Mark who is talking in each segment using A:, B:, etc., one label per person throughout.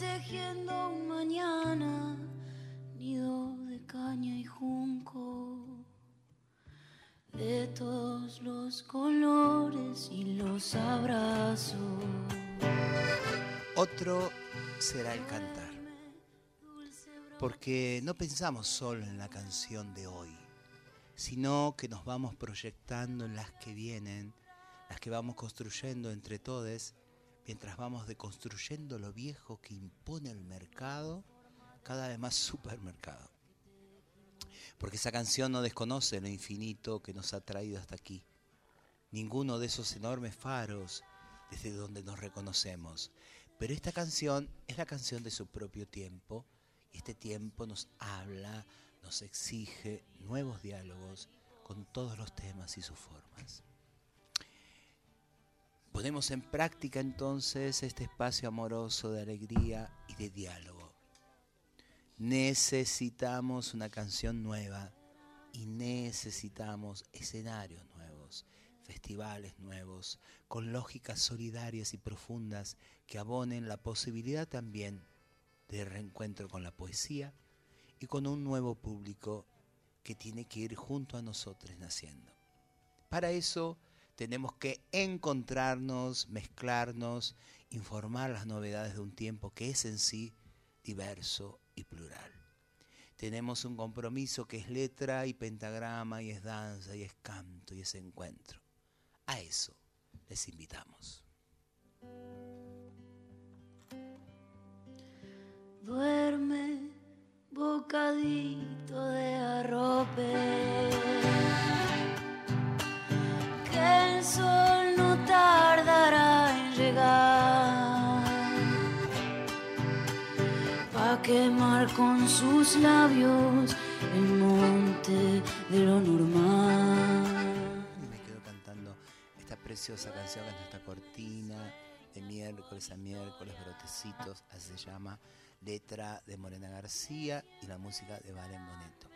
A: Tejiendo un mañana, nido de caña y junco, de todos los colores y los abrazos.
B: Otro será el cantar. Porque no pensamos solo en la canción de hoy, sino que nos vamos proyectando en las que vienen, las que vamos construyendo entre todos, mientras vamos deconstruyendo lo viejo que impone el mercado, cada vez más supermercado. Porque esa canción no desconoce lo infinito que nos ha traído hasta aquí. Ninguno de esos enormes faros desde donde nos reconocemos. Pero esta canción es la canción de su propio tiempo y este tiempo nos habla, nos exige nuevos diálogos con todos los temas y sus formas. Ponemos en práctica entonces este espacio amoroso de alegría y de diálogo. Necesitamos una canción nueva y necesitamos escenarios nuevos, festivales nuevos, con lógicas solidarias y profundas que abonen la posibilidad también de reencuentro con la poesía y con un nuevo público que tiene que ir junto a nosotros naciendo. Para eso tenemos que encontrarnos, mezclarnos, informar las novedades de un tiempo que es en sí diverso y plural. Tenemos un compromiso que es letra y pentagrama y es danza y es canto y es encuentro. A eso les invitamos.
A: Duerme, bocadito de arrope. El sol no tardará en llegar. Pa' quemar con sus labios el monte de lo normal.
B: Me quedo cantando esta preciosa canción que es nuestra cortina de miércoles a miércoles, brotecitos, así se llama, letra de Morena García y la música de Valen Boneto.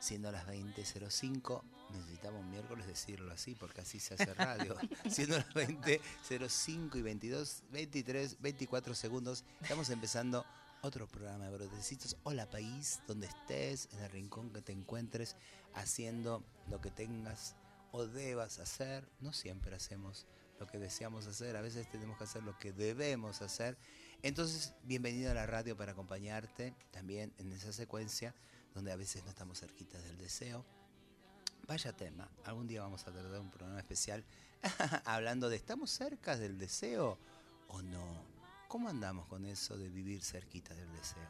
B: Siendo las 20.05, necesitamos miércoles decirlo así, porque así se hace radio. Siendo las 20.05 y 22, 23, 24 segundos, estamos empezando otro programa de Brotecitos. Hola país, donde estés, en el rincón que te encuentres, haciendo lo que tengas o debas hacer. No siempre hacemos lo que deseamos hacer, a veces tenemos que hacer lo que debemos hacer. Entonces, bienvenido a la radio para acompañarte también en esa secuencia donde a veces no estamos cerquitas del deseo. Vaya tema, algún día vamos a tratar un programa especial hablando de ¿estamos cerca del deseo o no? ¿Cómo andamos con eso de vivir cerquita del deseo?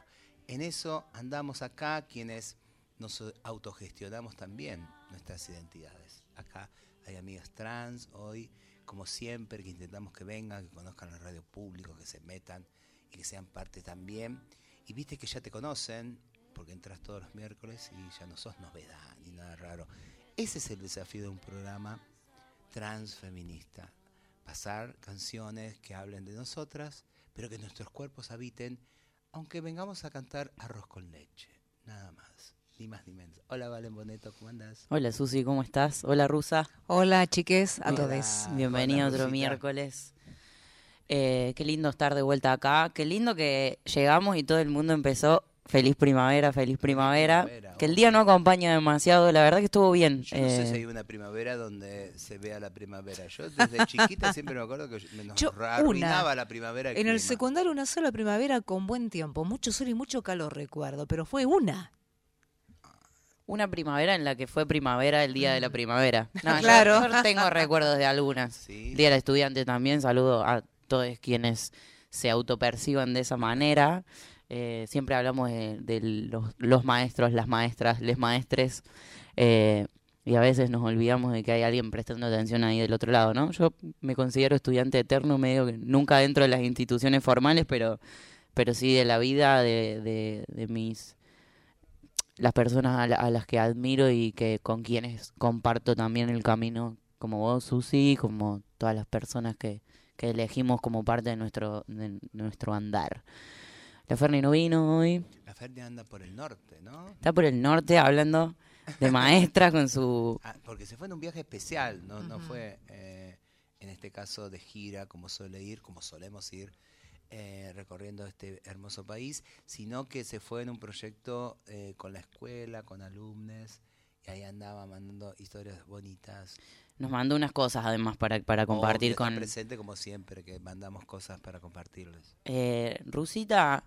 B: En eso andamos acá quienes nos autogestionamos también nuestras identidades. Acá hay amigas trans hoy, como siempre, que intentamos que vengan, que conozcan la radio público, que se metan y que sean parte también. Y viste que ya te conocen, porque entras todos los miércoles y ya no sos novedad ni nada raro. Ese es el desafío de un programa transfeminista. Pasar canciones que hablen de nosotras, pero que nuestros cuerpos habiten, aunque vengamos a cantar arroz con leche. Nada más. Ni más ni menos. Hola Valen Boneto, ¿cómo andás?
C: Hola Susi, ¿cómo estás? Hola Rusa.
D: Hola chiques, a
B: Hola.
D: todos.
C: Bienvenido otro
B: Rusita.
C: miércoles. Eh, qué lindo estar de vuelta acá. Qué lindo que llegamos y todo el mundo empezó feliz primavera, feliz primavera.
B: primavera,
C: que el día no acompaña demasiado, la verdad que estuvo bien.
B: Yo no sé
C: Eh,
B: si hay una primavera donde se vea la primavera. Yo desde chiquita siempre me acuerdo que me nos
D: Yo,
B: arruinaba
D: una.
B: la primavera. el
D: En el secundario una sola primavera con buen tiempo, mucho sol y mucho calor recuerdo, pero fue una.
C: Una primavera en la que fue primavera el día de la primavera. No, yo-
D: Claro.
C: Yo, tengo recuerdos de algunas.
B: Sí.
C: Día del estudiante también. Saludo a todos quienes se autoperciban de esa manera. Eh, siempre hablamos de, los maestros, las maestras, les maestres. eh, y a veces nos olvidamos de que hay alguien prestando atención ahí del otro lado, ¿no? Yo me considero estudiante eterno, medio que nunca dentro de las instituciones formales, pero, pero sí de la vida de, de, de mis las personas a, la- a las que admiro y que con quienes comparto también el camino, como vos, Susi, como todas las personas que, que elegimos como parte de nuestro, de nuestro andar. La Ferni no vino hoy,
B: La Ferdi anda por el norte, ¿no?
C: está por el norte hablando de maestra con su...
B: Ah, porque se fue en un viaje especial, no, no fue eh, en este caso de gira como suele ir, como solemos ir. eh, recorriendo este hermoso país, sino que se fue en un proyecto eh, con la escuela, con alumnos, y ahí andaba mandando historias bonitas.
C: Nos mandó unas cosas además para, para compartir con...
B: presente como siempre, que mandamos cosas para compartirles.
C: Eh, Rusita,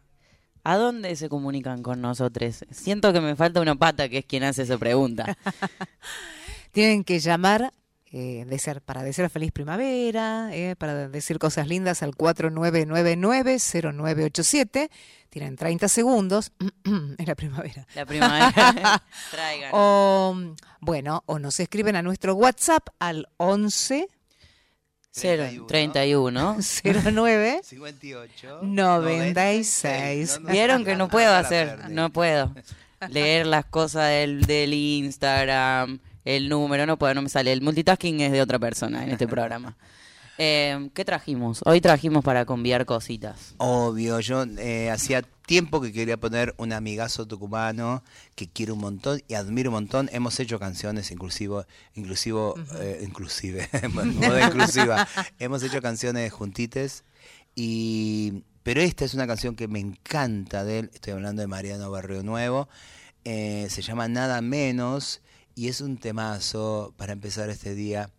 C: ¿a dónde se comunican con nosotros? Siento que me falta una pata, que es quien hace esa pregunta.
D: Tienen que llamar eh, desear, para desear feliz primavera, eh, para decir cosas lindas al 4999-0987. Tienen 30 segundos. es la primavera.
C: La primavera. Traigan.
D: O, bueno, o nos escriben a nuestro WhatsApp al 11
C: Cero,
B: 31.
C: 31.
D: 09
B: 58
D: 96.
B: No, no,
C: Vieron que no puedo hacer, no puedo. Leer las cosas del, del Instagram, el número, no puedo, no me sale. El multitasking es de otra persona en este programa. Eh, ¿Qué trajimos? Hoy trajimos para conviar cositas.
B: Obvio, yo eh, hacía tiempo que quería poner un amigazo tucumano que quiero un montón y admiro un montón. Hemos hecho canciones inclusivo, inclusivo, eh, inclusive, moda inclusiva. Hemos hecho canciones juntites y pero esta es una canción que me encanta de él. Estoy hablando de Mariano Barrio Nuevo. Eh, se llama Nada Menos y es un temazo para empezar este día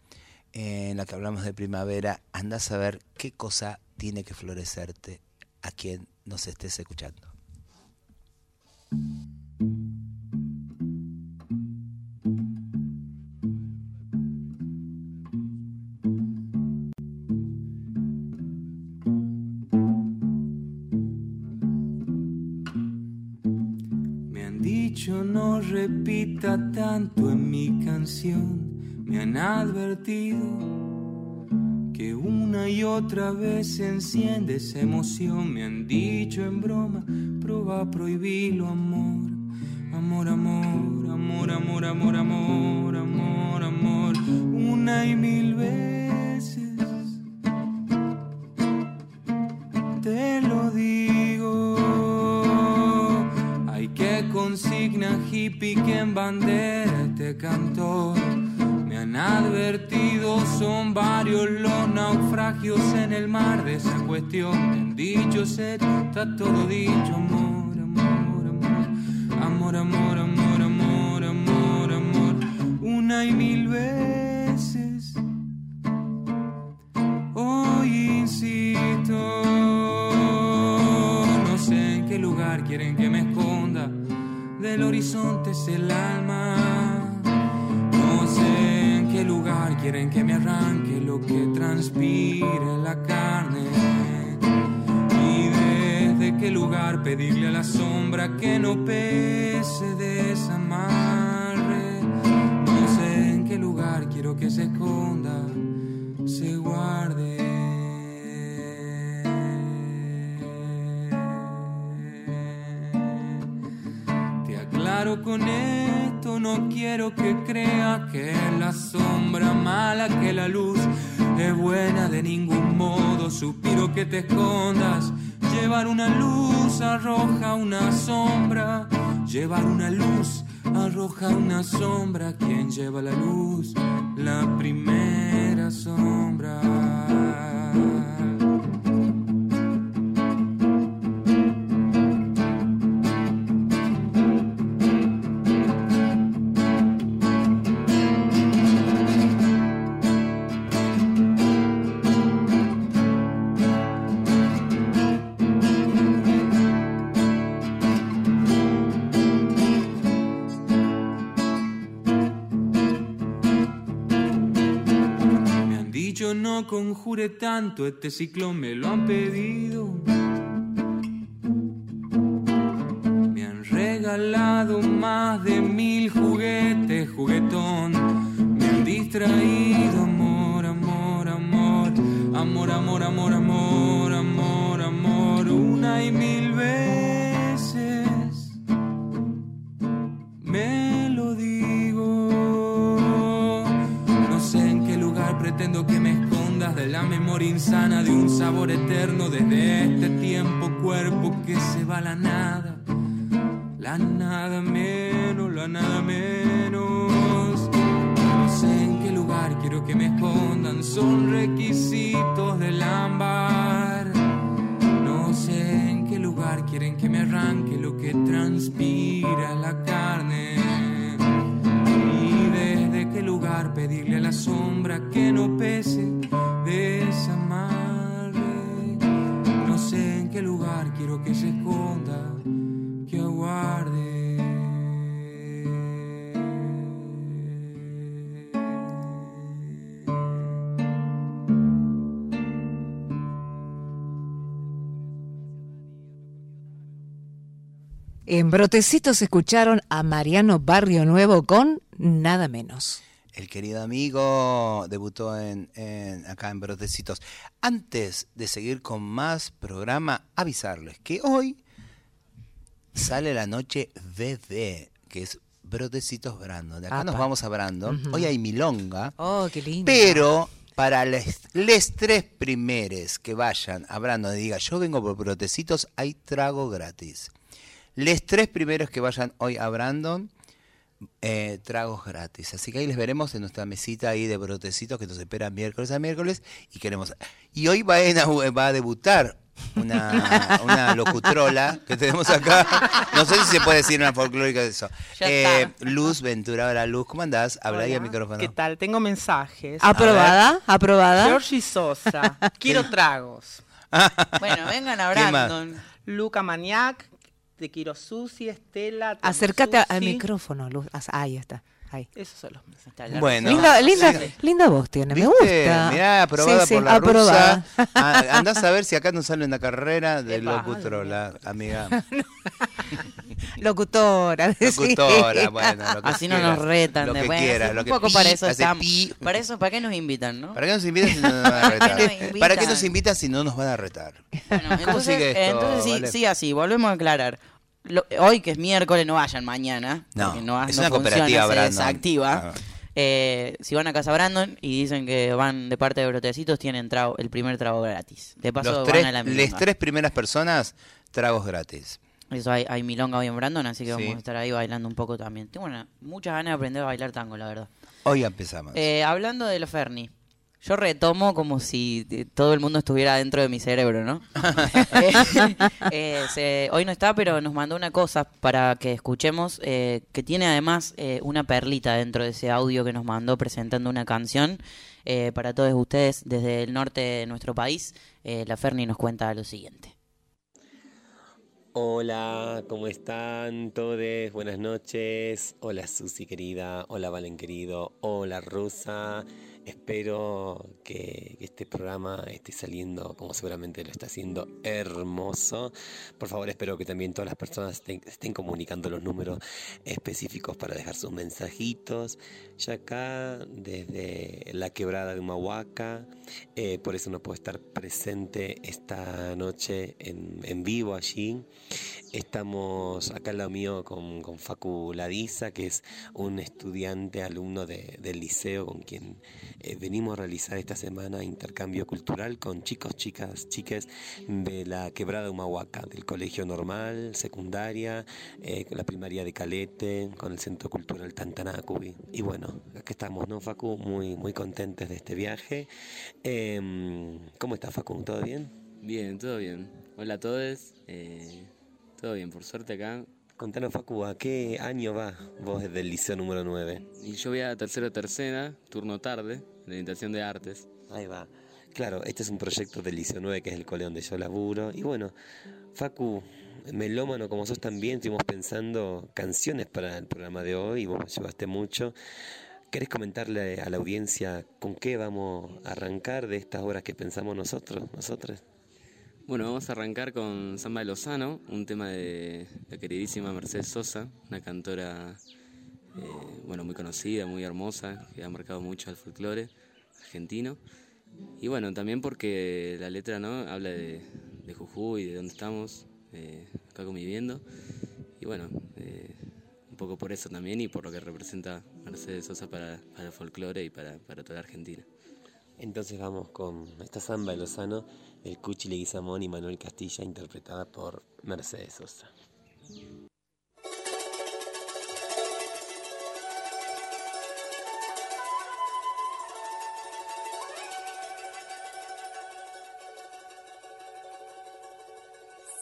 B: en la que hablamos de primavera. Anda a saber qué cosa tiene que florecerte a quien nos estés escuchando.
E: Me han dicho no repita tanto en mi canción, me han advertido que una y otra vez se enciende esa emoción. Me han dicho en broma, prueba prohibirlo, amor. Amor, amor, amor, amor, amor, amor, amor, amor, una y mil veces. Te lo digo, hay que consigna hippie quien bandera te cantó Advertido, son varios los naufragios en el mar de esa cuestión. Dicho ser, está todo dicho, amor, amor, amor, amor, amor, amor, amor, amor, amor, una y mil veces. Hoy insisto, no sé en qué lugar quieren que me esconda. Del horizonte es el alma. No sé en qué lugar quieren que me arranque lo que transpire la carne. Y desde qué lugar pedirle a la sombra que no pese desamarre. No sé en qué lugar quiero que se esconda, se guarde. Te aclaro con esto, no quiero que creas que la sombra mala, que la luz es buena de ningún modo. Suspiro que te escondas. Llevar una luz arroja una sombra. Llevar una luz arroja una sombra. ¿Quién lleva la luz? La primera sombra. No conjure tanto, este ciclo me lo han pedido. Me han regalado más de mil juguetes, juguetón. Me han distraído, insana de un sabor eterno desde este tiempo, cuerpo que se va a la nada. La nada menos, la nada menos. No sé en qué lugar quiero que me escondan, son requisitos del ámbar. No que me arranque lo que transpira la carne. Y desde qué lugar pedirle a la sombra que no que se esconda, que aguarde.
D: En Brotecitos escucharon a Mariano Barrio Nuevo con Nada Menos.
B: El querido amigo debutó en, en- acá en Brotecitos. Antes de seguir con más programa, avisarles que hoy sale la noche BB, que es Brotecitos Brandon. De acá nos vamos a Brandon. Hoy hay milonga.
D: Oh, qué lindo.
B: Pero para les tres primeres que vayan a Brandon y diga yo vengo por Brotecitos, hay trago gratis. Les tres primeros que vayan hoy a Brandon, eh, tragos gratis. Así que ahí les veremos en nuestra mesita ahí de Brotecitos que nos espera miércoles a miércoles y queremos. Y hoy va a, ina- va a debutar una, una locutrola que tenemos acá. No sé si se puede decir una folclórica de eso. Eh. Luz Ventura, hola Luz, ¿cómo andás? Habla ahí al micrófono.
F: ¿Qué tal? Tengo mensajes.
D: ¿Aprobada? ¿Aprobada?
F: Georgie Sosa. Quiero tragos.
C: Bueno, vengan a. Brandon.
F: Luca Maniac. Te quiero Susi, Estela.
D: Acércate al micrófono, Luz. Ah, Ahí está. Ahí.
F: Esos son los mensajes.
B: Bueno.
D: linda, linda,
B: sí.
D: linda voz tiene, me
B: ¿Viste?
D: gusta.
B: Mirá, aprobada
D: Sí, sí,
B: por la
D: aprobada.
B: rusa. Ah, andás a ver si acá nos sale una carrera de
C: Epa.
B: locutrola, amiga.
D: Locutora. decí.
B: Locutora, bueno, lo que
C: Así no
B: quieras,
C: nos retan.
B: Lo
C: de,
B: que
C: bueno,
B: quieras,
C: un
B: lo que
C: poco
B: pi,
C: para eso estamos.
B: pi.
C: Para eso, ¿para qué nos invitan, no?
B: ¿Para qué nos invitan si no nos van a retar?
C: ¿Para qué nos
B: ¿Para qué nos
C: invitan?
B: si no nos van a retar?
C: Bueno, entonces,
B: sigue esto,
C: entonces sí,
B: Vale?
C: sí, así, volvemos a aclarar. Lo- hoy que es miércoles, no vayan mañana.
B: No, es
C: no
B: una
C: funciona,
B: cooperativa,
C: se
B: Brandon.
C: desactiva.
B: Ah.
C: Eh, si van a casa Brandon y dicen que van de parte de Brotecitos, tienen trago, el primer trago gratis. De paso,
B: Los
C: van
B: tres,
C: a la milonga.
B: tres primeras personas, tragos gratis.
C: Eso hay, hay milonga hoy en Brandon, así que
B: Sí.
C: vamos a estar ahí bailando un poco también. Tengo una- muchas ganas de aprender a bailar tango, la verdad.
B: Hoy empezamos.
C: Eh, hablando de la Ferni, yo retomo como si eh, todo el mundo estuviera dentro de mi cerebro, ¿no? Eh, eh, se- hoy no está, pero nos mandó una cosa para que escuchemos, eh, que tiene además eh, una perlita dentro de ese audio que nos mandó presentando una canción. Eh, para todos ustedes desde el norte de nuestro país, eh, la Ferni nos cuenta lo siguiente.
G: Hola, ¿cómo están todos? Buenas noches. Hola Susi querida, hola Valen querido, hola Rusa. Espero que este programa esté saliendo como seguramente lo está haciendo hermoso. Por favor, espero que también todas las personas estén, comunicando los números específicos para dejar sus mensajitos. Ya acá, desde la quebrada de Humahuaca, eh, por eso no puedo estar presente esta noche en vivo allí. Estamos acá al lado mío con, con Facu Ladiza, que es un estudiante, alumno de- del liceo con quien eh, venimos a realizar esta semana intercambio cultural con chicos, chicas, chiques de la quebrada Humahuaca, del colegio normal, secundaria, eh, con la primaria de Calete, con el centro cultural Tantanacubi. Y bueno, acá estamos, ¿no, Facu? Muy, muy contentes de este viaje. Em, ¿Cómo está, Facu? ¿Todo bien?
H: Bien, todo bien. Hola a todos. Todo bien, por suerte acá.
G: Contanos, Facu, ¿a qué año vas vos desde el liceo número 9?
H: Y yo voy a tercero tercera, turno tarde, de orientación de artes.
G: Ahí va. Claro, este es un proyecto del Liceo 9, que es el cole donde yo laburo. Y bueno, Facu, melómano como sos también, estuvimos pensando canciones para el programa de hoy y vos llevaste mucho. ¿Querés comentarle a la audiencia con qué vamos a arrancar de estas obras que pensamos nosotros, nosotras?
H: Bueno, vamos a arrancar con Samba de Lozano, un tema de la queridísima Mercedes Sosa, una cantora eh, bueno, muy conocida, muy hermosa, que ha marcado mucho al folclore argentino. Y bueno, también porque la letra no habla de, de Jujuy, de dónde estamos, eh, acá conviviendo. Y bueno, eh, un poco por eso también y por lo que representa Mercedes Sosa para, para el folclore y para, para toda Argentina.
G: Entonces vamos con esta samba de Lozano, el Cuchi Leguizamón y Manuel Castilla, interpretada por Mercedes Sosa.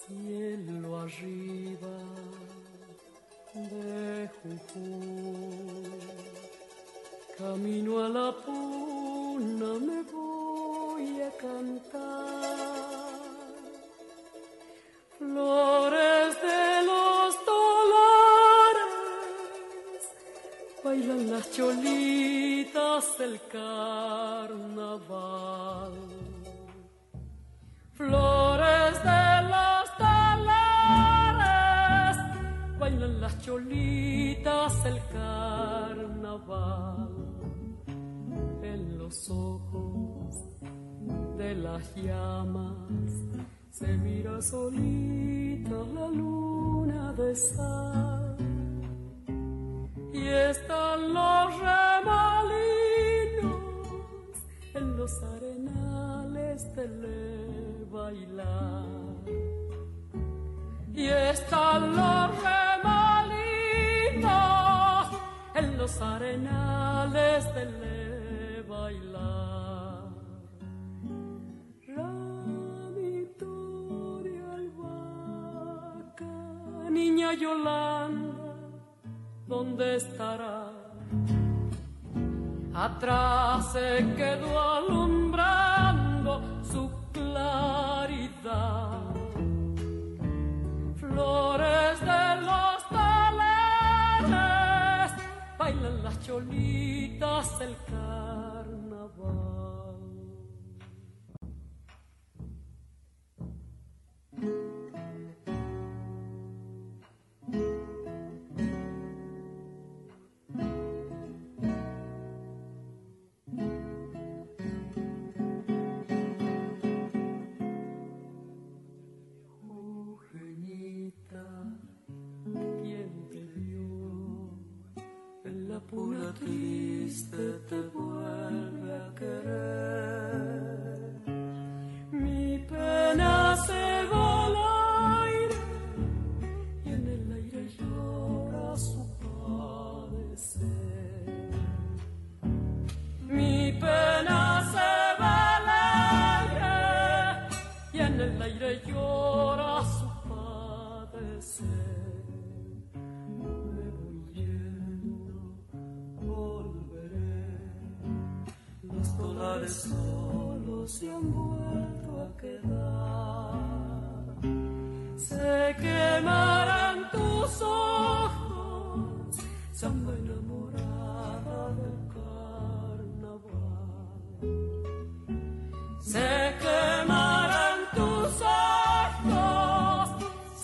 I: cielo arriba de Jujuy. Camino a la puna me voy a cantar. Flores de los dólares bailan las cholitas del carnaval. Flores de los dólares bailan las cholitas del carnaval. Los ojos de las llamas. Se mira solita la luna de sal. Y están los remolinos en los arenales de le bailar. Y están los remolinos en los arenales de le Yolanda ¿dónde estará? Atrás se quedó alumbrando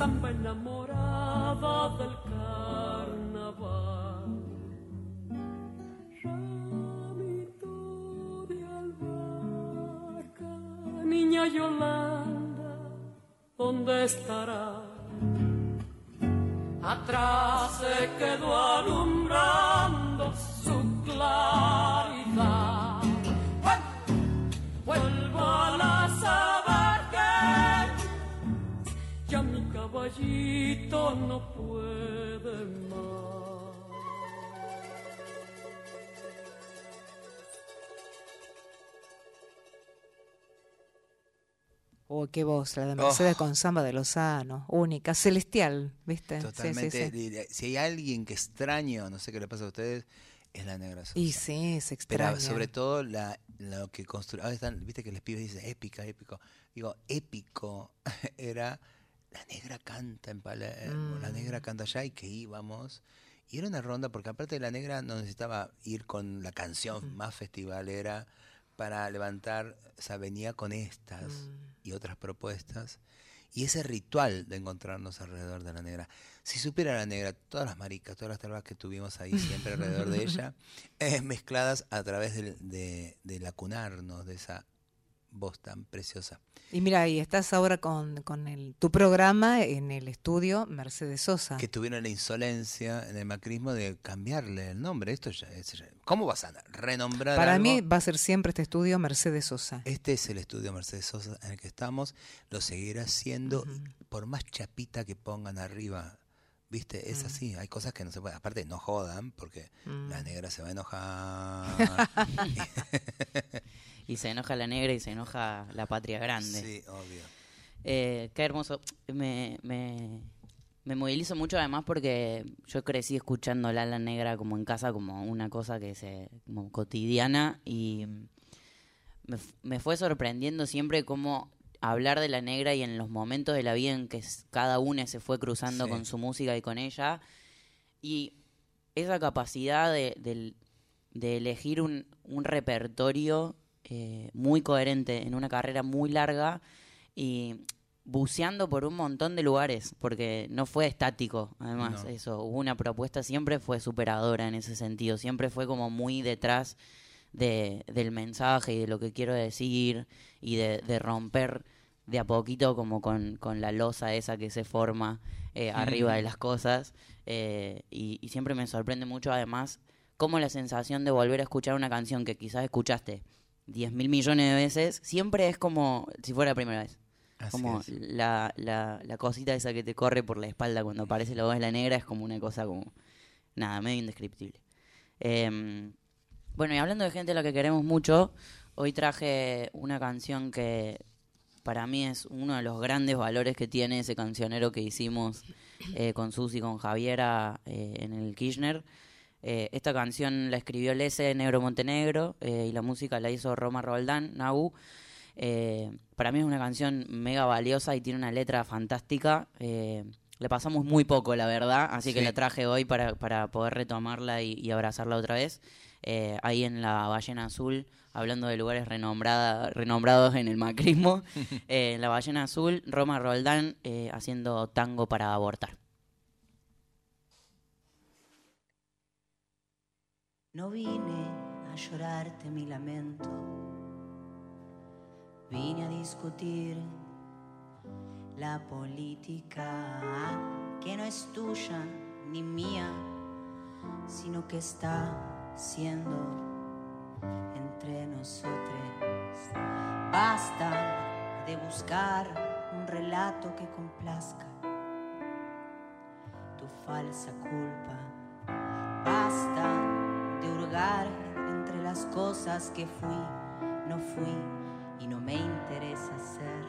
I: enamorada del carnaval. Ramito de albahaca, niña Yolanda, ¿dónde estará? Atrás se quedó alumbrando no puede más.
D: Uy, qué voz, la de Mercedes
B: Oh.
D: con samba de Lozano, única, celestial, ¿viste? Sí, sí,
B: Totalmente.
D: sí.
B: Si hay alguien que extraño, no sé qué le pasa a ustedes, es la negra Sosa.
D: Y sí, se
B: Pero
D: extraña.
B: sobre todo la, lo que construyó. Ahora están, viste que les pibes dicen épica, épico. Digo, épico era la negra canta en Palermo, la
D: Mm.
B: negra canta allá y que íbamos. Y era una ronda, porque aparte de la negra no necesitaba ir con la canción más festivalera para levantar, o sea, venía con estas
D: Mm.
B: y otras propuestas. Y ese ritual de encontrarnos alrededor de la negra. Si supiera la negra, todas las maricas, todas las talvas que tuvimos ahí siempre alrededor de ella, eh, mezcladas a través del- de, de la cunarnos, de esa voz tan preciosa.
D: Y mira, y estás ahora con, con el, tu programa en el estudio Mercedes Sosa.
B: Que tuvieron la insolencia en el macrismo de cambiarle el nombre. Esto ya es- ya- ¿Cómo vas a renombrar
D: Para
B: algo?
D: mí va a ser siempre este estudio Mercedes Sosa.
B: Este es el estudio Mercedes Sosa en el que estamos. Lo seguirá siendo, por más chapita que pongan arriba. ¿Viste? Es
D: Mm.
B: así. Hay cosas que no se pueden. Aparte, no jodan, porque la
D: Mm.
B: negra se va a enojar.
C: Y se enoja la negra y se enoja la patria grande.
B: sí, obvio.
C: Eh, qué hermoso. Me, me, me movilizo mucho además porque yo crecí escuchando La La Negra como en casa, como una cosa que se como cotidiana y me, me fue sorprendiendo siempre cómo hablar de La Negra y en los momentos de la vida en que cada uno se fue cruzando
B: Sí.
C: con su música y con ella y esa capacidad de, de elegir un, un repertorio eh, muy coherente en una carrera muy larga y buceando por un montón de lugares, porque no fue estático, además,
B: No.
C: eso, hubo una propuesta, siempre fue superadora en ese sentido, siempre fue como muy detrás de, del mensaje y de lo que quiero decir y de, de romper de a poquito como con, con la losa esa que se forma eh, arriba de las cosas eh, y, y siempre me sorprende mucho además como la sensación de volver a escuchar una canción que quizás escuchaste 10 mil millones de veces, siempre es como si fuera la primera vez.
B: Así
C: como
B: es.
C: la, la, la cosita esa que te corre por la espalda cuando aparece la voz de la negra es como una cosa como, nada, medio indescriptible. Em, bueno, y hablando de gente a la que queremos mucho, hoy traje una canción que para mí es uno de los grandes valores que tiene ese cancionero que hicimos eh, con Susi y con Javiera eh, en el Kirchner. Eh, esta canción la escribió Lese Negro Montenegro eh, y la música la hizo Roma Roldán, Nau. Para mí es una canción mega valiosa y tiene una letra fantástica. Le pasamos muy poco, la verdad, así que la traje hoy para, para poder retomarla y, y abrazarla otra vez. Eh, ahí en la Ballena Azul, hablando de lugares renombrada, renombrados en el macrismo, eh, en la Ballena Azul, Roma Roldán eh, haciendo tango para abortar.
A: No vine a llorarte mi lamento, vine a discutir la política que no es tuya ni mía, sino que está siendo entre nosotros. Basta de buscar un relato que complazca tu falsa culpa. Basta de hurgar entre las cosas que fui, no fui y no me interesa ser.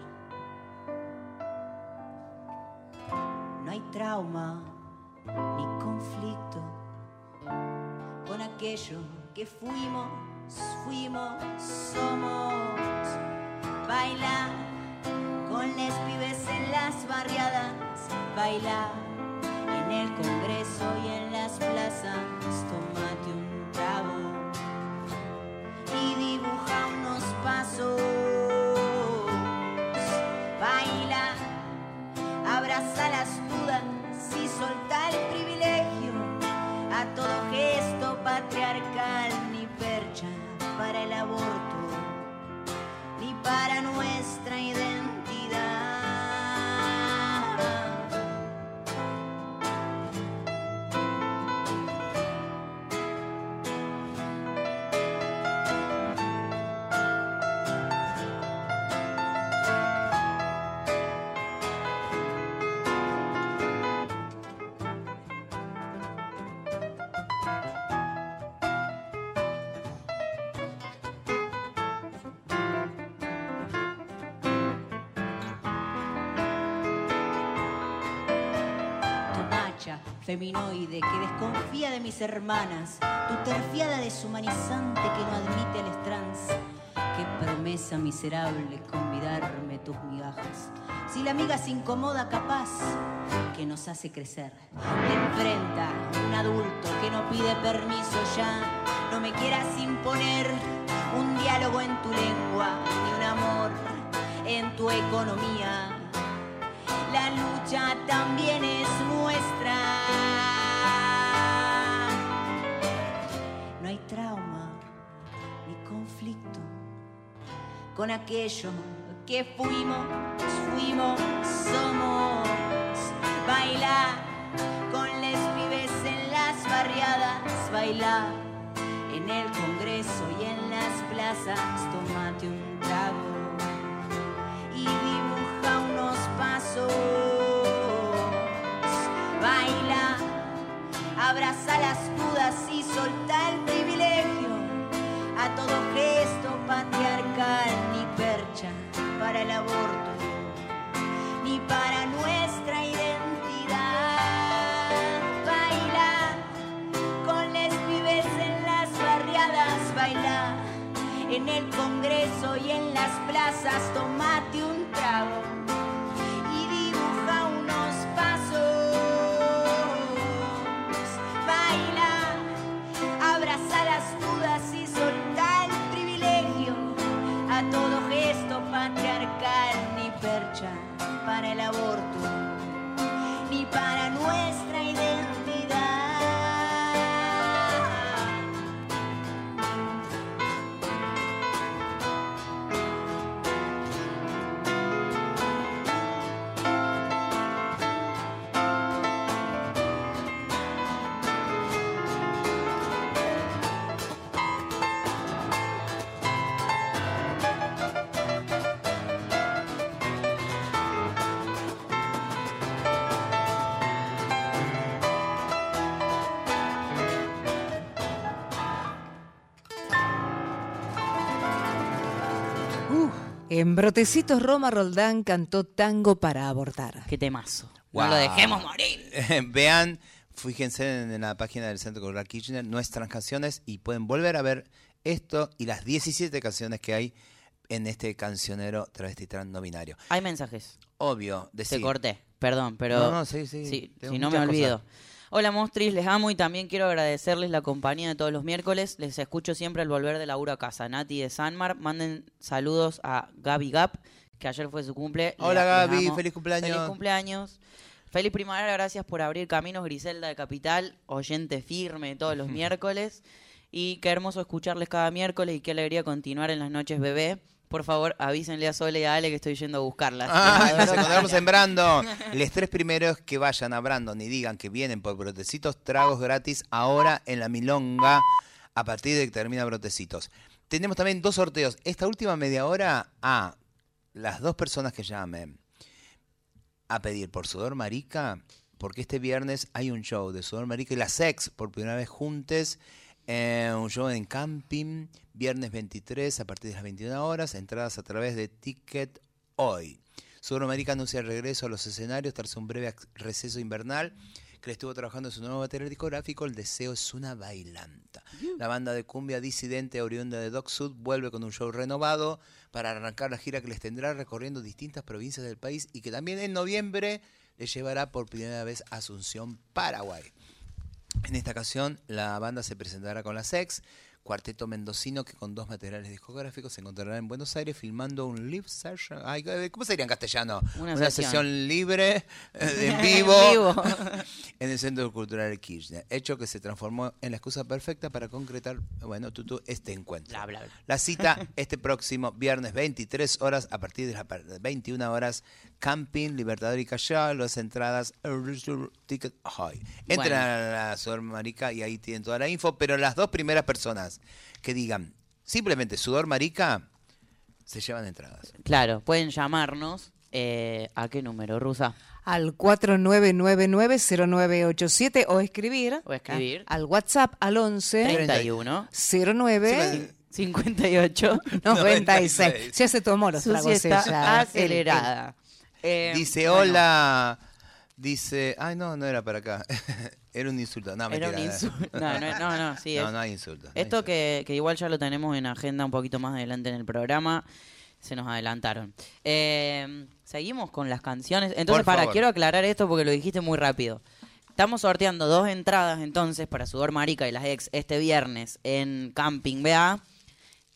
A: No hay trauma ni conflicto con aquello que fuimos, fuimos, somos. Baila con les pibes en las barriadas, baila en el Congreso y en las plazas, tómate un trago y dibuja unos pasos. Baila, abraza las dudas y solta patriarcal, ni percha para el aborto, ni para nuestra identidad. Feminoide que desconfía de mis hermanas, tu terfiada deshumanizante que no admite a los trans. Qué promesa miserable convidarme tus migajas. Si la amiga se incomoda, capaz que nos hace crecer. Te enfrenta un adulto que no pide permiso ya. No me quieras imponer un diálogo en tu lengua, ni un amor en tu economía. La lucha también es nuestra. Con aquello que fuimos, fuimos, somos. Baila con les pibes en las barriadas, baila en el Congreso y en las plazas, tómate un trago y dibuja unos pasos. Baila, abraza las dudas y solta el privilegio a todo gesto patriarcal ni percha para el aborto ni para nuestra identidad. Baila con les pibes en las barriadas, baila en el Congreso y en las plazas, tomate un trago
D: En Brotecitos Roma Roldán cantó tango para abortar.
C: Qué temazo.
B: Wow.
C: No lo dejemos morir.
B: Vean, fíjense en la página del Centro Cultural Kirchner nuestras canciones y pueden volver a ver esto y las 17 canciones que hay en este cancionero travesti trans no binario.
C: Hay mensajes.
B: Obvio,
C: Te
B: decir.
C: corté, perdón, pero.
B: No, no, sí, sí,
C: si no me olvido. Hola, Mostris, les amo y también quiero agradecerles la compañía de todos los miércoles. Les escucho siempre al volver de laburo a casa. Nati de Sanmar, manden saludos a Gaby Gap, que ayer fue su cumple.
B: Hola,
C: Les-
B: Gaby, feliz cumpleaños.
C: Feliz cumpleaños. Feliz primavera, gracias por abrir caminos, Griselda de Capital, oyente firme todos los miércoles. Y qué hermoso escucharles cada miércoles y qué alegría continuar en las noches bebé. Por favor, avísenle a Sole y a Ale que estoy yendo a buscarlas.
B: Ah,
C: Las
B: nos encontramos en Brandon. Los tres primeros que vayan a Brandon y digan que vienen por Brotecitos, tragos gratis ahora en la Milonga a partir de que termina Brotecitos. Tenemos también dos sorteos. Esta última media hora a las dos personas que llamen a pedir por Sudor Marica, porque este viernes hay un show de Sudor Marica y la Sex por primera vez juntes. Eh, un show en camping, viernes 23 a partir de las 21 horas, entradas a través de Ticket Hoy. Sudor Marica anuncia el regreso a los escenarios tras un breve receso invernal que le estuvo trabajando en su nuevo material discográfico, El Deseo es una bailanta. La banda de cumbia disidente oriunda de Doc Sud vuelve con un show renovado para arrancar la gira que les tendrá recorriendo distintas provincias del país y que también en noviembre les llevará por primera vez a Asunción, Paraguay. En esta ocasión, la banda se presentará con la Sex, cuarteto mendocino que con dos materiales discográficos se encontrará en Buenos Aires filmando un live session. Ay, ¿Cómo sería en castellano?
C: Una
B: Una,
C: sesión.
B: libre, eh, en
C: En
B: vivo, en el Centro Cultural Kirchner. Hecho que se transformó en la excusa perfecta para concretar, bueno, tutu, este encuentro.
C: Bla, bla, bla.
B: La cita este próximo viernes 23 horas a partir de las par- 21 horas Camping Libertador y Callao, las entradas Ticket High.
C: Bueno.
B: a la Sudor Marica y ahí tienen toda la info, pero las dos primeras personas que digan simplemente Sudor Marica se llevan entradas.
C: Claro, pueden llamarnos. eh, ¿A qué número, Rusa?
D: Al 4999-0987 o escribir.
C: O escribir.
D: a- al WhatsApp al 11
C: 31
D: 09
C: 58
D: 96. Ya se tomó los tragos ella.
C: acelerada. Eh,
B: Dice,
C: bueno,
B: hola. Dice, ay, no, no era para acá. era un insulto. No,
C: Era un insulto. No, no, no, no, sí,
B: no,
C: es-
B: no hay hay
C: Esto que, que igual ya lo tenemos en agenda un poquito más adelante en el programa. Se nos adelantaron. Eh, seguimos con las canciones. Entonces,
B: Por
C: para,
B: favor.
C: quiero aclarar esto porque lo dijiste muy rápido. Estamos sorteando dos entradas entonces para Sudor Marica y las ex este viernes en Camping BA.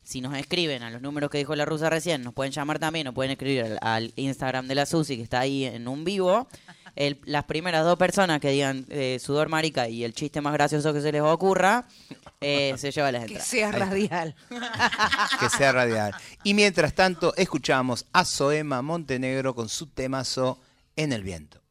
C: Si nos escriben a los números que dijo la rusa recién, nos pueden llamar también o pueden escribir al, al Instagram de la Susi que está ahí en un vivo. El- las primeras dos personas que digan eh, Sudor Marica y el chiste más gracioso que se les ocurra, eh, se lleva las
D: Que
C: entradas.
D: sea radial.
B: que sea radial. Y mientras tanto, escuchamos a Soema Montenegro con su temazo En el viento.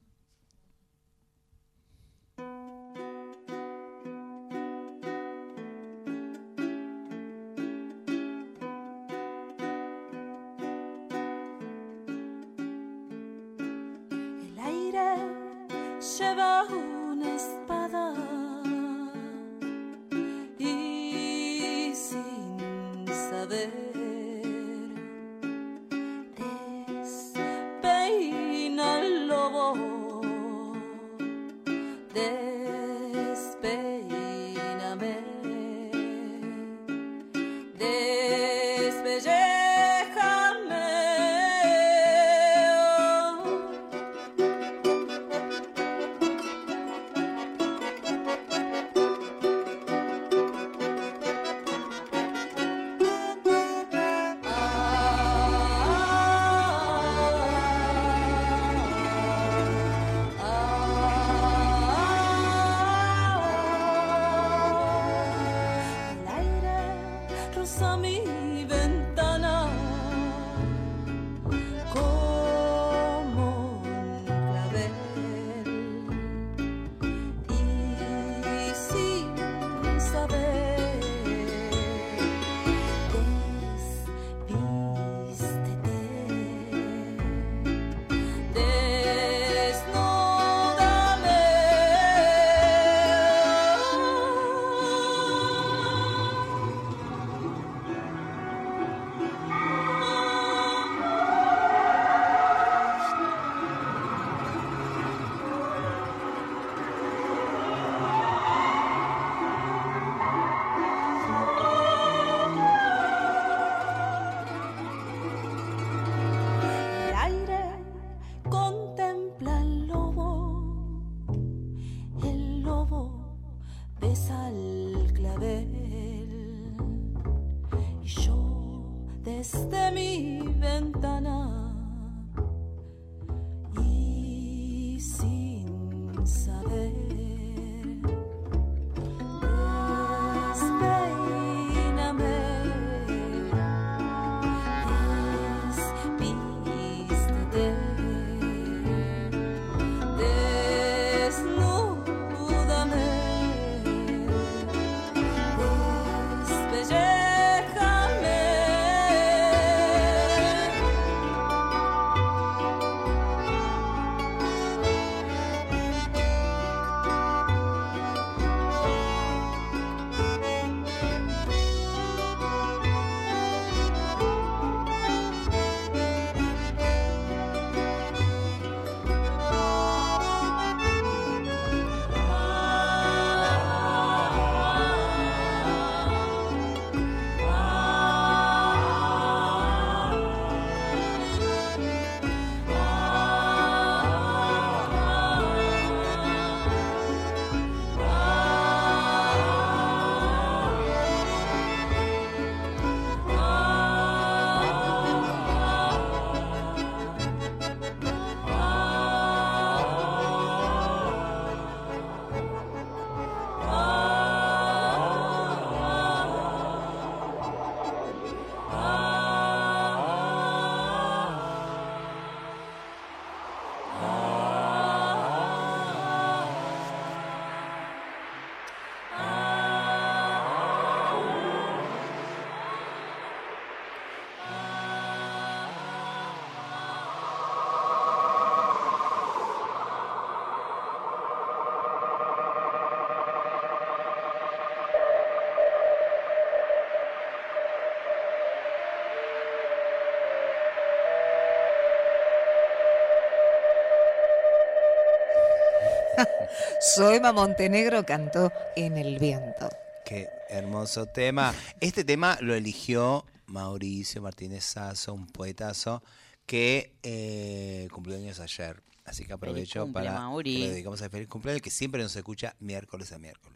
D: Soema Montenegro cantó En el viento.
B: Qué hermoso tema. Este tema lo eligió Mauricio Martínez Sasso, un poetazo que eh, cumplió años ayer. Así que aprovecho
C: cumple,
B: para
C: Mauri.
B: que le dedicamos a feliz cumpleaños, que siempre nos escucha miércoles a miércoles.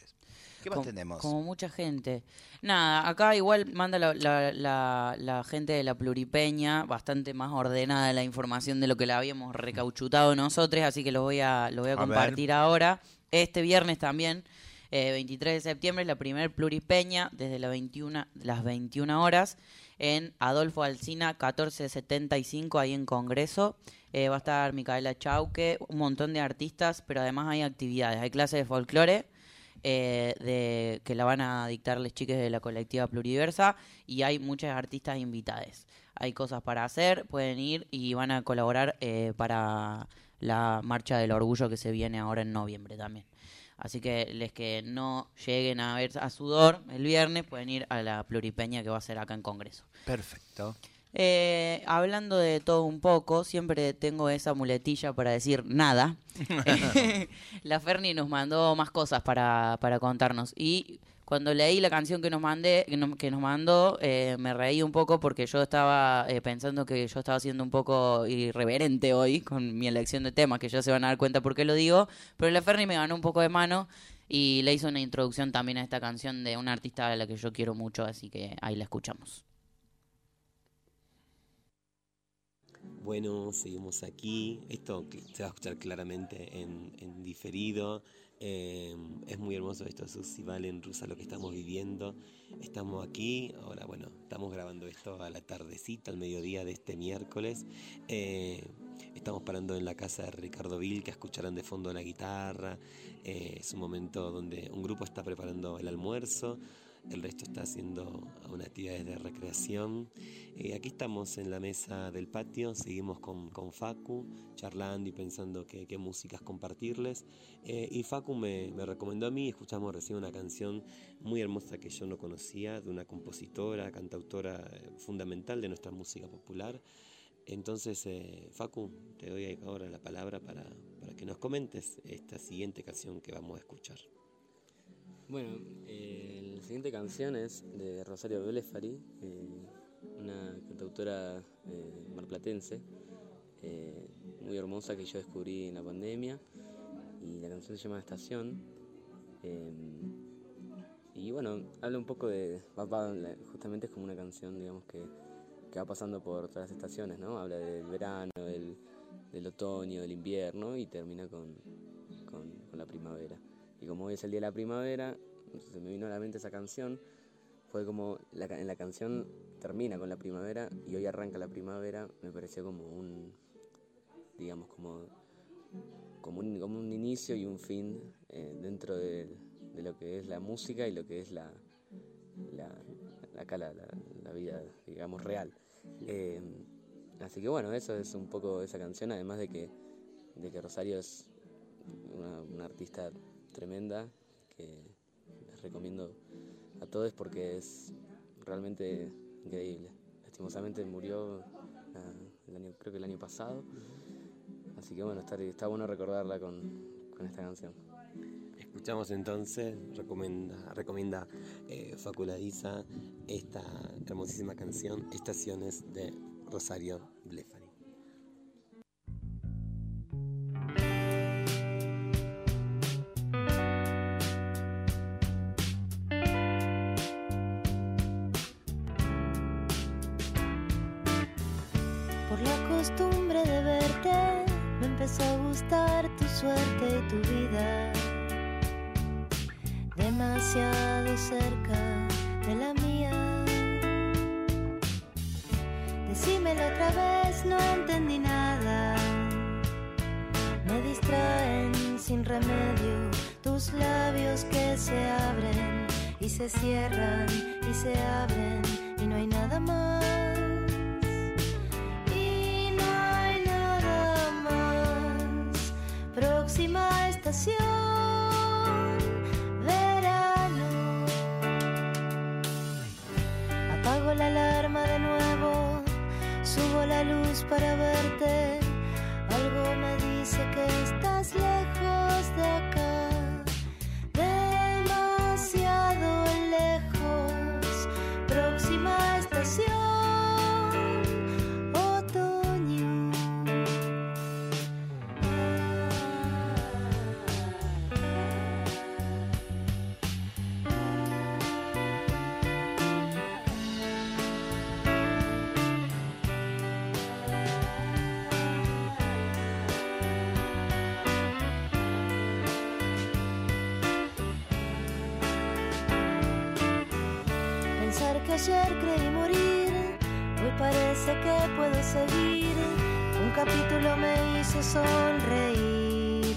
B: ¿Qué más
C: Com-
B: tenemos?
C: Como mucha gente. Nada, acá igual manda la, la- la- la gente de la Pluripeña bastante más ordenada la información de lo que la habíamos recauchutado nosotros, así que lo voy a, lo voy a
B: A
C: compartir ahora. Este viernes también, eh, 23 de septiembre, es la primer Pluripeña desde la 21, las 21 horas en Adolfo Alsina 1475, ahí en Congreso. Eh, va a estar Micaela Chauque, un montón de artistas, pero además hay actividades. Hay clases de folclore, eh, de, que la van a dictar las chicas de la colectiva pluriversa y hay muchas artistas invitadas. Hay cosas para hacer, pueden ir y van a colaborar eh, para la Marcha del Orgullo que se viene ahora en noviembre también. Así que les que no lleguen a ver a Sudor el viernes pueden ir a la Pluripeña que va a ser acá en Congreso.
B: Perfecto.
C: Eh, hablando de todo un poco, siempre tengo esa muletilla para decir nada. la Ferni nos mandó más cosas para, para contarnos. Y cuando leí la canción que nos mandé, que nos, que nos mandó, eh, me reí un poco porque yo estaba eh, pensando que yo estaba siendo un poco irreverente hoy con mi elección de temas, que ya se van a dar cuenta por qué lo digo. Pero la Ferni me ganó un poco de mano y le hizo una introducción también a esta canción de una artista a la que yo quiero mucho, así que ahí la escuchamos.
G: Bueno, seguimos aquí. Esto se va a escuchar claramente en, en diferido. Eh, es muy hermoso esto, Susi, Valen, Rusa, lo que estamos viviendo. Estamos aquí, ahora bueno, estamos grabando esto a la tardecita, al mediodía de este miércoles. Eh, estamos parando en la casa de Ricardo Vil, que escucharán de fondo la guitarra. Eh, es un momento donde un grupo está preparando el almuerzo, el resto está haciendo una actividades de recreación. Eh, aquí estamos en la mesa del patio, seguimos con, con Facu, charlando y pensando qué, músicas compartirles. Eh, y Facu me, me recomendó a mí, escuchamos recién una canción muy hermosa que yo no conocía, de una compositora, cantautora eh, fundamental de nuestra música popular. Entonces, eh, Facu, te doy ahora la palabra para, para que nos comentes esta siguiente canción que vamos a escuchar.
H: Bueno, la siguiente canción es de Rosario Blefari, eh, una cantautora eh, marplatense, eh, muy hermosa que yo descubrí en la pandemia. Y la canción se llama Estación. eh, y bueno, habla un poco de. justamente es como una canción, digamos, que, que va pasando por todas las estaciones, ¿no? Habla del verano, del, del otoño, del invierno y termina con, con, con la primavera. Y como hoy es el día de la primavera, se me vino a la mente esa canción. Fue como, la, en la canción termina con la primavera y hoy arranca la primavera, me pareció como un, digamos, como, como, un, como un inicio y un fin eh, dentro de, de lo que es la música y lo que es la, la- la vida, digamos, real. Eh, así que bueno, eso es un poco esa canción, además de que, de que Rosario es una, una artista tremenda que recomiendo a todos porque es realmente increíble. Lastimosamente murió ah, el año, creo que el año pasado, así que bueno, está, bueno recordarla con, con esta canción.
G: Escuchamos entonces, recomienda, recomienda eh, Faculadiza esta hermosísima canción, Estaciones de Rosario Blefari.
J: Remedio tus labios que se abren y se cierran y se abren y no hay nada más. Y no hay nada más. Próxima estación, verano. Apago la alarma de nuevo, subo la luz para verte. Algo me dice que sonreír.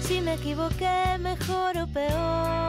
J: Si me equivoqué, mejor o peor.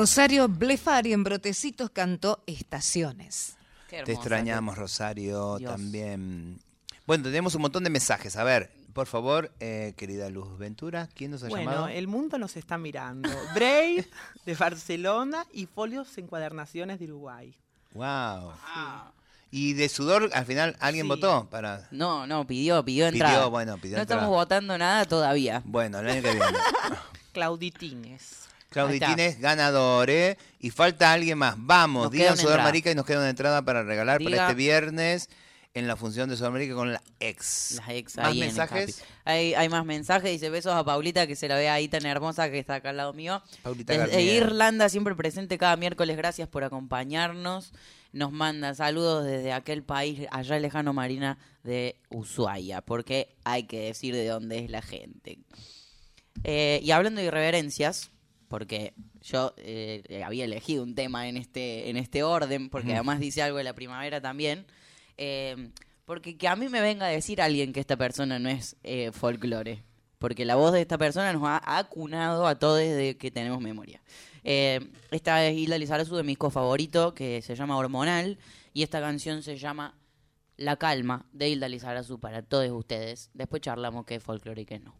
D: Rosario Blefari en Brotecitos cantó Estaciones.
B: Te extrañamos, Rosario,
D: Dios.
B: también. Bueno, tenemos un montón de mensajes. A ver, por favor, eh, querida Luz Ventura, ¿quién nos ha
F: Bueno,
B: llamado?
F: el mundo nos está mirando. Brave de Barcelona y Folios Encuadernaciones de Uruguay.
B: Wow. Y de sudor, al final, ¿alguien
F: Sí.
B: votó para...?
C: No, no, pidió, pidió
B: Pidió,
C: entrada.
B: bueno, pidió
C: no
B: entrada.
C: estamos votando nada todavía.
B: Bueno, el año que viene.
F: Clauditines.
B: Clauditines, ganador, ¿eh? Y falta alguien más. Vamos,
C: Nos
B: digan Sudamérica y nos queda una entrada para regalar
C: Diga-
B: para este viernes en la función de Sudamérica con la ex.
C: Las ex
B: ¿Más
C: ahí
B: mensajes?
C: Hay, hay más mensajes. Dice besos a Paulita que se la ve ahí tan hermosa que está acá al lado mío.
B: Paulita
C: Desde
B: Garnier.
C: Irlanda, siempre presente cada miércoles. Gracias por acompañarnos. Nos manda saludos desde aquel país allá lejano Marina de Ushuaia, porque hay que decir de dónde es la gente. Eh, y hablando de irreverencias, porque yo eh, había elegido un tema en este, en este orden, porque
B: Ujú.
C: además dice algo de la primavera también. eh, porque que a mí me venga a decir alguien que esta persona no es eh, folclore. Porque la voz de esta persona nos ha acunado a todos desde que tenemos memoria. Eh, esta es Hilda Lizarazu de mi disco favorito, que se llama Hormonal. Y esta canción se llama La Calma, de Hilda Lizarazu para todos ustedes. Después charlamos qué es folclore y qué no.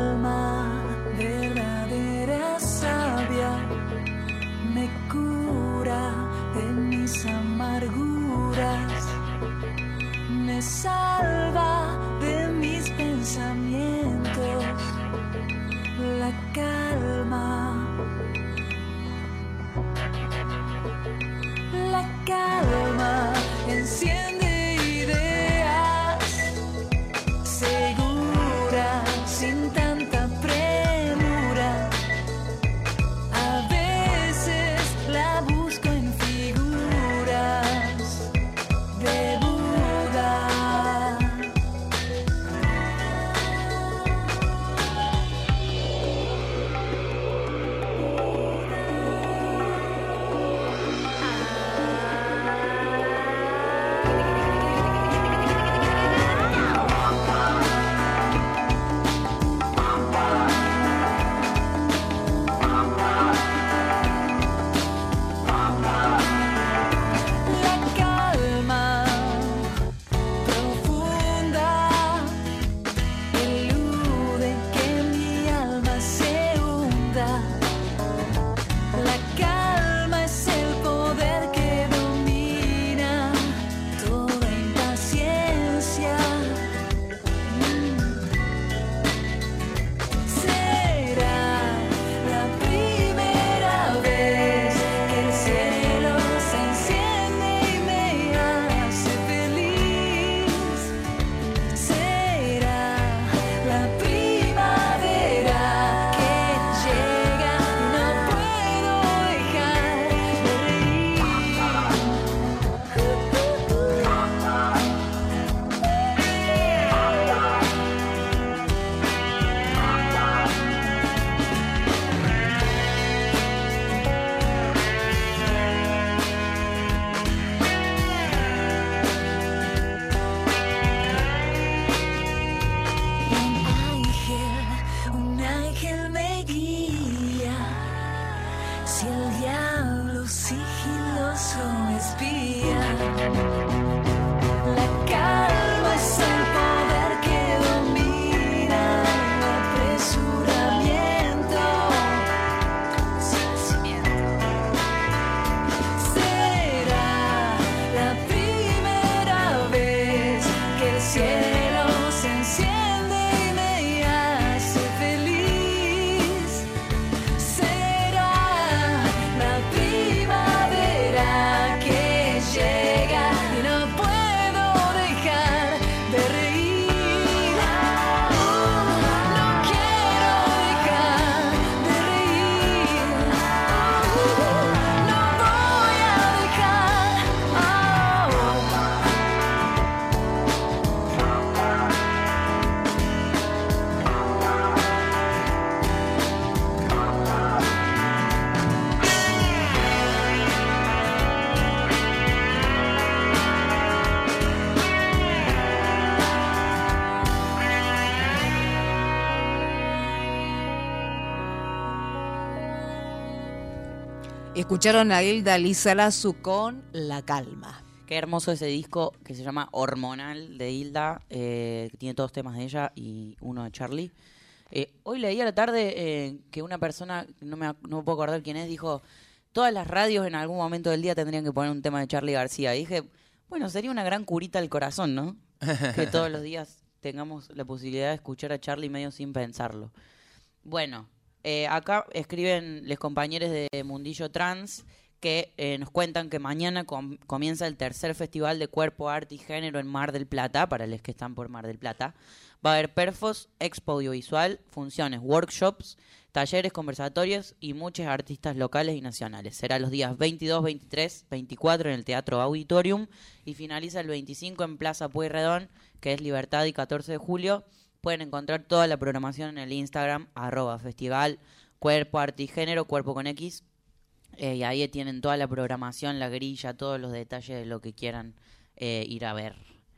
K: salva
D: Escucharon a Hilda Lizarazu con La Calma.
C: Qué hermoso ese disco que se llama Hormonal de Hilda, eh, que tiene todos temas de ella y uno de Charlie. Eh, hoy leí a la tarde eh, que una persona, no me, no me puedo acordar quién es, dijo, todas las radios en algún momento del día tendrían que poner un tema de Charlie García. Y dije, bueno, sería una gran curita al corazón, ¿no? que todos los días tengamos la posibilidad de escuchar a Charlie medio sin pensarlo. Bueno, eh, acá escriben los compañeros de Mundillo Trans que eh, nos cuentan que mañana com- comienza el tercer festival de cuerpo, arte y género en Mar del Plata, para los que están por Mar del Plata. Va a haber perfos, expo audiovisual, funciones, workshops, talleres, conversatorios y muchos artistas locales y nacionales. Será los días 22, 23, 24 en el Teatro Auditorium y finaliza el 25 en Plaza Pueyrredón, que es Libertad y 14 de julio. Pueden encontrar toda la programación en el Instagram, arroba festival, cuerpo, arte y género, cuerpo con X. Eh, y ahí tienen toda la programación, la grilla, todos los detalles de lo que quieran eh, ir a ver.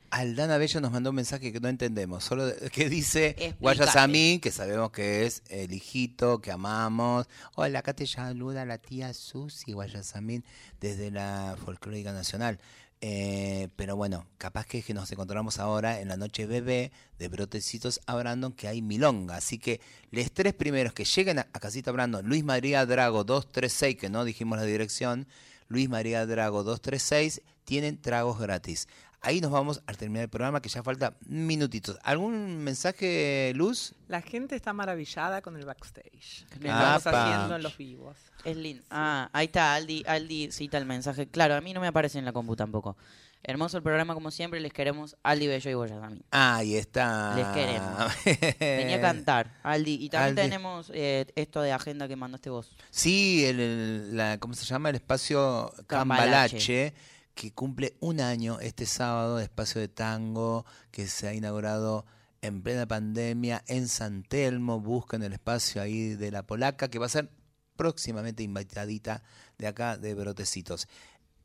B: Aldana Bello nos mandó un mensaje que no entendemos, solo que dice. Guayasamín, que sabemos que es el hijito que amamos. Hola, acá te saluda la tía Susi Guayasamín desde la Folclórica Nacional. Eh, pero bueno, capaz que, es que nos encontramos ahora en la noche bebé de Brotecitos a Brandon, que hay milonga. Así que los tres primeros que lleguen a, a Casita Brandon, Luis María Drago 236, que no dijimos la dirección, Luis María Drago 236, tienen tragos gratis. Ahí nos vamos al terminar el programa, que ya falta minutitos. ¿Algún mensaje, Luz?
F: La gente está maravillada con el backstage. Que estamos haciendo en los vivos.
C: Es lindo. Ah, ahí está, Aldi, Aldi cita el mensaje. Claro, a mí no me aparece en la compu tampoco. Hermoso el programa como siempre, les queremos Aldi Bello y Guayasamín.
B: Ahí está.
C: Les queremos. Venía a cantar, Aldi. Y también
B: Aldi.
C: tenemos eh, esto de agenda que mandaste vos.
B: Sí, el, el- la, ¿cómo se llama? El espacio
C: Cambalache.
B: Cambalache, que cumple un año este sábado, espacio de tango, que se ha inaugurado en plena pandemia en San Telmo. Buscan el espacio ahí de la polaca, que va a ser próximamente invitadita de acá de Brotecitos.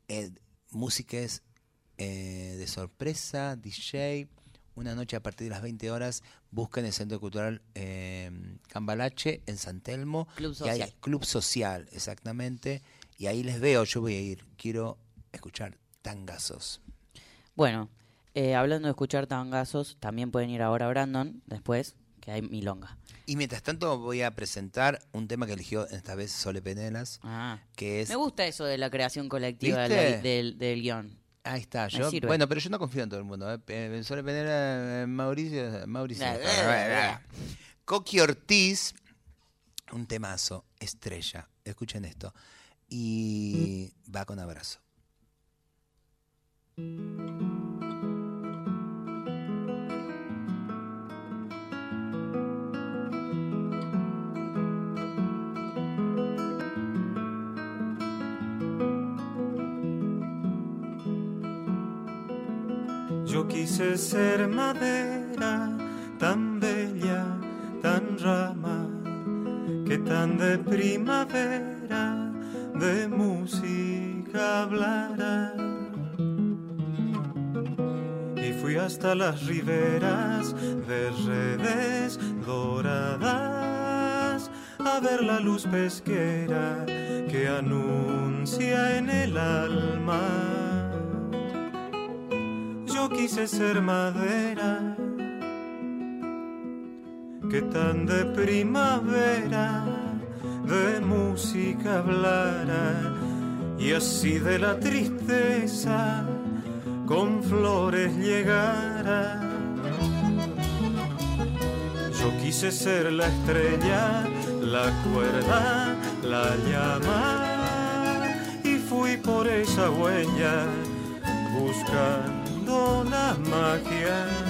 B: Eh, músicas eh, de sorpresa, DJ. Una noche a partir de las 20 horas, busquen el Centro Cultural eh, Cambalache en San Telmo.
C: Club
B: Y hay-
C: Social.
B: Club Social, exactamente. Y ahí les veo, yo voy a ir. Quiero escuchar tangazos.
C: Bueno, eh, hablando de escuchar tangazos, también pueden ir ahora a Brandon, después, que hay milonga.
B: Y mientras tanto voy a presentar un tema que eligió esta vez Sole Penelas,
C: Ah.
B: que es...
C: Me gusta eso de la creación colectiva de
B: ¿Viste?
C: la- del, del guion.
B: Ahí está, yo, bueno, pero yo no confío en todo el mundo. ¿eh? Eh, Sole Penelas, eh, Mauricio, Mauricio. Coqui Ortiz, un temazo, estrella. Escuchen esto. Y va con abrazo.
L: Yo quise ser madera tan bella, tan rama, que tan de primavera de música hablara. Fui hasta las riberas de redes doradas a ver la luz pesquera que anuncia en el alma. Yo quise ser madera, que tan de primavera de música hablara y así de la tristeza con flores llegara. Yo quise ser la estrella, la cuerda, la llama y fui por esa huella buscando la magia.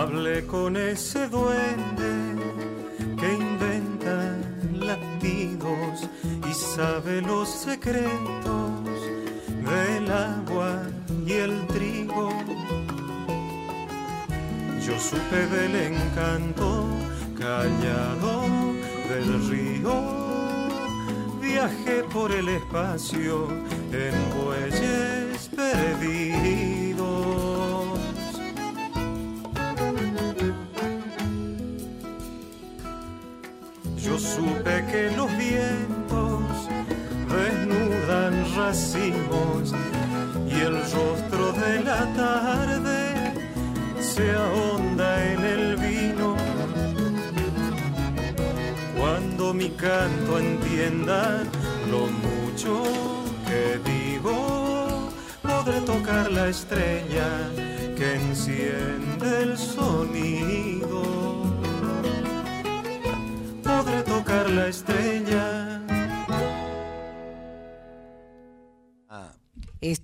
L: Hablé con ese duende que inventa latidos y sabe los secretos del agua y el trigo. Yo supe del encanto callado del río. Viajé por el espacio en bueyes perdidos.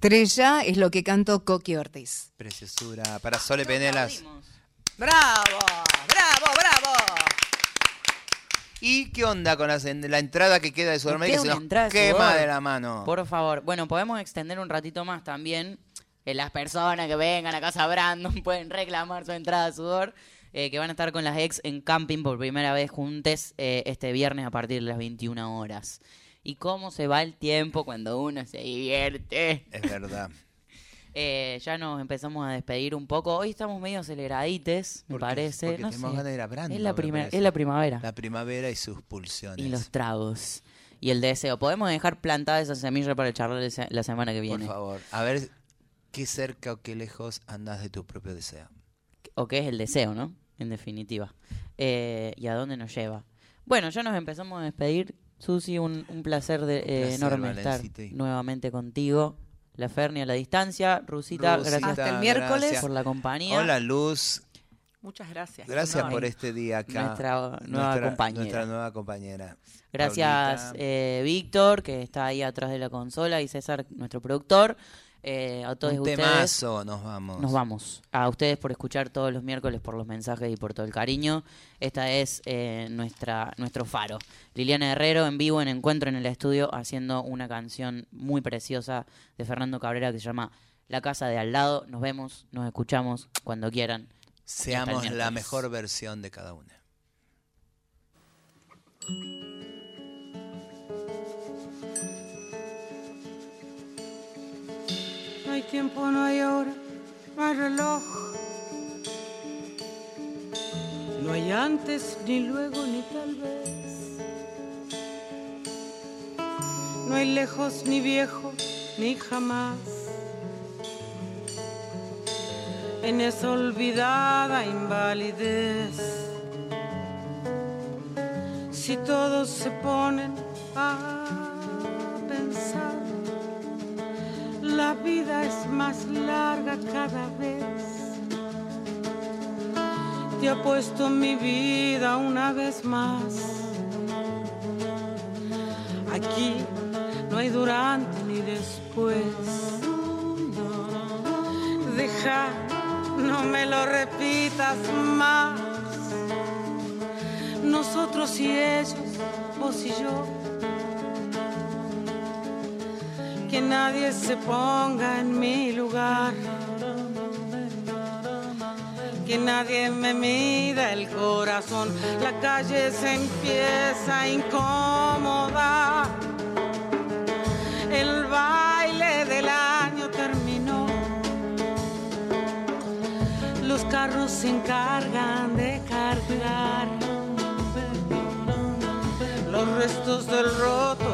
M: Estrella
D: es lo que cantó Coqui Ortiz.
B: preciosura. Para Sole Penelas.
D: ¡Bravo! ¡Bravo, bravo!
B: ¿Y qué onda con la entrada que queda de Sudamérica? Se nos
C: entrada de
B: quema
C: sudor.
B: de la mano.
C: Por favor. Bueno, podemos extender un ratito más también. Las personas que vengan a casa Brandon pueden reclamar su entrada de sudor. eh, que van a estar con las ex en camping por primera vez juntes eh, este viernes a partir de las 21 horas. ¿Y cómo se va el tiempo cuando uno se divierte?
B: Es verdad.
C: Eh, ya nos empezamos a despedir un poco. Hoy estamos medio aceleradites, me
B: ¿Por
C: parece.
B: Porque
C: no
B: tenemos
C: sé.
B: ganas de ir a Brandon,
C: es, la es la primavera.
B: La primavera y sus pulsiones.
C: Y los tragos. Y el deseo. Podemos dejar plantada esa semilla para charlar esa- la semana que
B: Por
C: viene.
B: favor, a ver qué cerca o qué lejos andas de tu propio deseo.
C: O qué es el deseo, ¿no? En definitiva. Eh, y a dónde nos lleva. Bueno, ya nos empezamos a despedir. Susi, un, un placer, de, eh,
B: placer,
C: enorme estar nuevamente contigo. La Ferni a la distancia. Rusita,
B: Rusita,
C: gracias
D: Hasta el miércoles.
B: gracias.
C: por la compañía.
B: Hola Luz,
F: Muchas gracias.
B: gracias por este día acá.
C: Nuestra nueva
B: Nuestra-
C: compañera.
B: Nuestra nueva compañera.
C: Gracias, eh, Víctor, que está ahí atrás de la consola, y César, nuestro productor. Eh, a todos
B: Un
C: ustedes.
B: temazo, nos vamos.
C: Nos vamos. A ustedes por escuchar todos los miércoles, por los mensajes y por todo el cariño. Esta es eh, nuestra nuestro faro. Liliana Herrero en vivo en Encuentro en el estudio haciendo una canción muy preciosa de Fernando Cabrera que se llama La Casa de Al lado. Nos vemos, nos escuchamos cuando quieran.
B: Seamos la mejor versión de cada una.
N: No hay tiempo, no hay hora, no hay reloj. No hay antes, ni luego, ni tal vez. No hay lejos, ni viejo, ni jamás. En esa olvidada invalidez. Si todos se ponen a pensar la vida es más larga cada vez. Te apuesto mi vida una vez más. Aquí no hay durante ni después. Deja, no me lo repitas más. Nosotros y ellos, vos y yo que nadie se ponga en mi lugar. Que nadie me mida el corazón. La calle se empieza a incomodar. El baile del año terminó. Los carros se encargan de cargar los restos del roto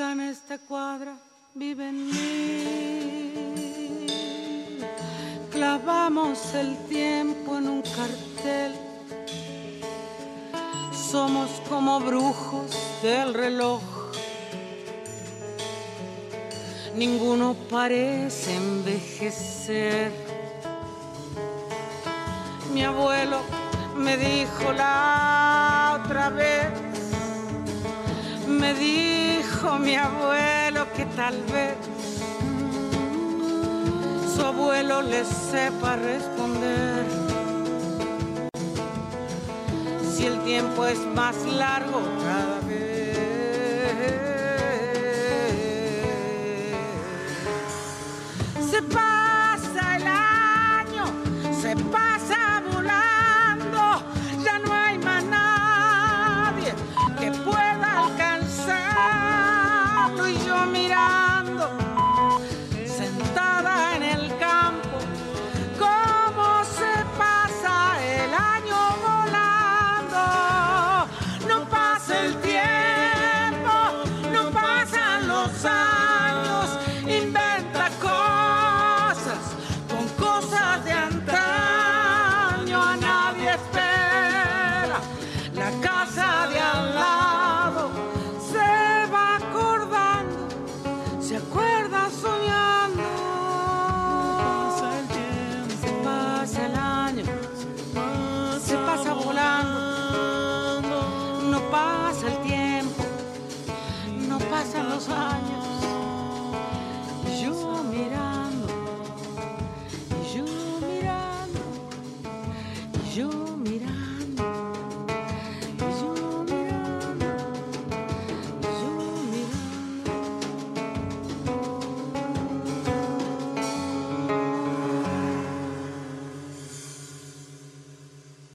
N: En esta cuadra viven mil. Clavamos el tiempo en un cartel. Somos como brujos del reloj. Ninguno parece envejecer. Mi abuelo me dijo la otra vez, me dijo mi abuelo que tal vez su abuelo le sepa responder. si el tiempo es más largo cada vez. Se